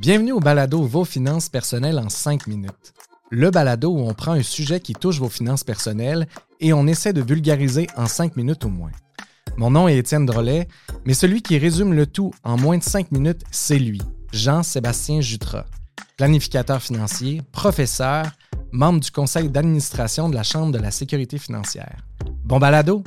Bienvenue au balado Vos finances personnelles en 5 minutes. Le balado où on prend un sujet qui touche vos finances personnelles et on essaie de vulgariser en 5 minutes au moins. Mon nom est Étienne Drolet, mais celui qui résume le tout en moins de 5 minutes, c'est lui, Jean-Sébastien Jutras, planificateur financier, professeur, membre du conseil d'administration de la Chambre de la sécurité financière. Bon balado!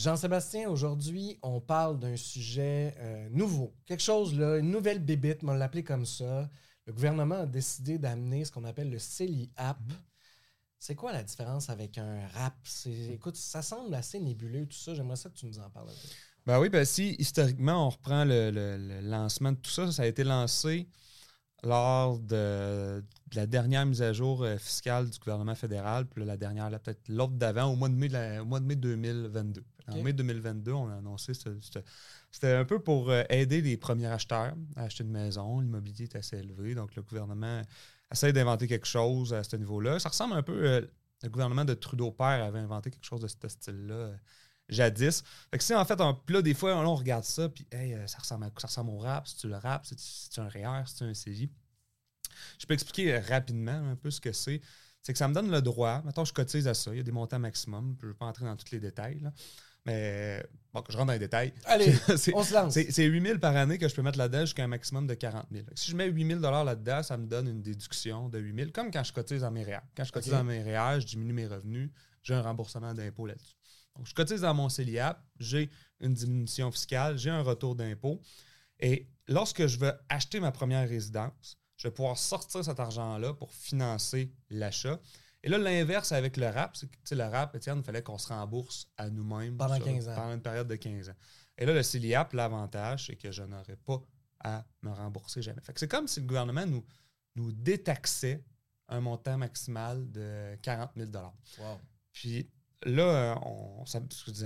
Jean-Sébastien, aujourd'hui, on parle d'un sujet euh, nouveau. Quelque chose, là, une nouvelle bébite, on l'appeler comme ça. Le gouvernement a décidé d'amener ce qu'on appelle le CELI App. C'est quoi la différence avec un RAP? Écoute, ça semble assez nébuleux, tout ça. J'aimerais ça que tu nous en parles un peu. Ben oui, ben si historiquement on reprend le, lancement de tout ça, ça a été lancé lors de, la dernière mise à jour euh, fiscale du gouvernement fédéral, puis la dernière, peut-être l'autre d'avant, au mois de mai, au mois de mai 2022. En mai 2022, on a annoncé c'était un peu pour euh, aider les premiers acheteurs à acheter une maison. L'immobilier est assez élevé, donc le gouvernement essaie d'inventer quelque chose à ce niveau-là. Ça ressemble un peu. Euh, le gouvernement de Trudeau père avait inventé quelque chose de ce style-là euh, jadis. Fait que si en fait, on, là, des fois, on regarde ça, puis ça, ressemble ça ressemble au rap, si tu le rap, c'est un REER, c'est un CJ. Je peux expliquer rapidement un peu ce que c'est. C'est que ça me donne le droit. Maintenant, je cotise à ça. Il y a des montants maximum. Je ne vais pas entrer dans tous les détails. Là. Mais bon, je rentre dans les détails. Allez, on se lance. C'est 8 000 par année que je peux mettre là-dedans jusqu'à un maximum de 40 000. Si je mets 8 000 là-dedans, ça me donne une déduction de 8 000, comme quand je cotise dans mes REER. Quand je cotise dans mes REER, je diminue mes revenus, j'ai un remboursement d'impôt là-dessus. Je cotise dans mon CELIAP, j'ai une diminution fiscale, j'ai un retour d'impôt. Et lorsque je veux acheter ma première résidence, je vais pouvoir sortir cet argent-là pour financer l'achat. Et là, l'inverse avec le rap, c'est que le rap, Étienne, il fallait qu'on se rembourse à nous-mêmes pendant 15 ans. Pendant une période de 15 ans. Et là, le CELIAP, l'avantage, c'est que je n'aurais pas à me rembourser jamais. Fait c'est comme si le gouvernement nous, nous détaxait un montant maximal de 40 000 wow. Puis là, euh, on,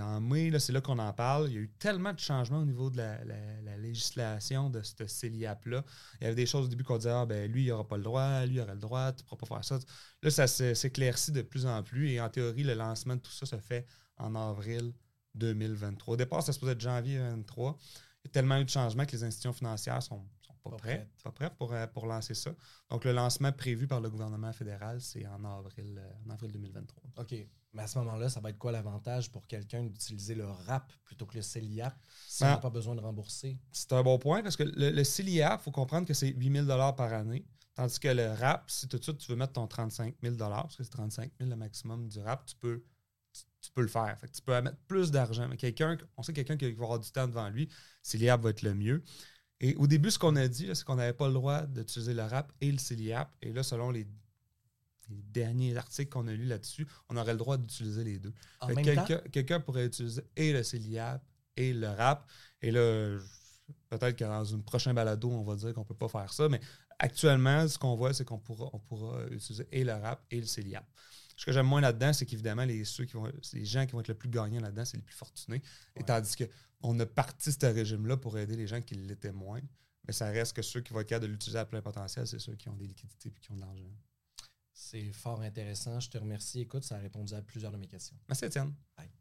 en mai, c'est là qu'on en parle. Il y a eu tellement de changements au niveau de la, législation de ce CELIAP-là. Il y avait des choses au début qu'on disait ah, ben, lui, il n'aura pas le droit, lui, il aurait le droit, tu ne pourras pas faire ça. Là, ça s'éclaircit de plus en plus. Et en théorie, le lancement de tout ça se fait en avril 2023. Au départ, ça se posait être janvier 2023. Il y a tellement eu de changements que les institutions financières sont, sont pas, prêtes, pas prêtes pour, euh, pour lancer ça. Donc, le lancement prévu par le gouvernement fédéral, c'est en avril, euh, en avril 2023. OK. Mais à ce moment-là, ça va être quoi l'avantage pour quelqu'un d'utiliser le RAP plutôt que le CELIAP s'il n'a ben, pas besoin de rembourser? C'est un bon point parce que le, le CELIAP, il faut comprendre que c'est 8 000 par année. Tandis que le RAP, si tout de suite tu veux mettre ton 35 000 parce que c'est 35 000 le maximum du RAP, tu peux, tu, peux le faire. tu peux mettre plus d'argent. Mais quelqu'un, on sait quelqu'un qui va avoir du temps devant lui, CELIAP va être le mieux. Et au début, ce qu'on a dit, c'est qu'on n'avait pas le droit d'utiliser le RAP et le CELIAP. Et là, selon les les derniers articles qu'on a lus là-dessus, on aurait le droit d'utiliser les deux. Quelqu'un pourrait utiliser et le CELIAP et le RAP. Et là, peut-être que dans une prochaine balado, on va dire qu'on ne peut pas faire ça, mais actuellement, ce qu'on voit, c'est qu'on pourra, on pourra utiliser et le RAP et le CELIAP. Ce que j'aime moins là-dedans, c'est qu'évidemment, les, ceux qui vont, les gens qui vont être le plus gagnants là-dedans, c'est les plus fortunés. Et tandis qu'on a parti ce régime-là pour aider les gens qui l'étaient moins. Mais ça reste que ceux qui vont être capables de l'utiliser à plein potentiel, c'est ceux qui ont des liquidités et qui ont de l'argent. C'est fort intéressant. Je te remercie. Écoute, ça a répondu à plusieurs de mes questions. Merci, Étienne. Bye.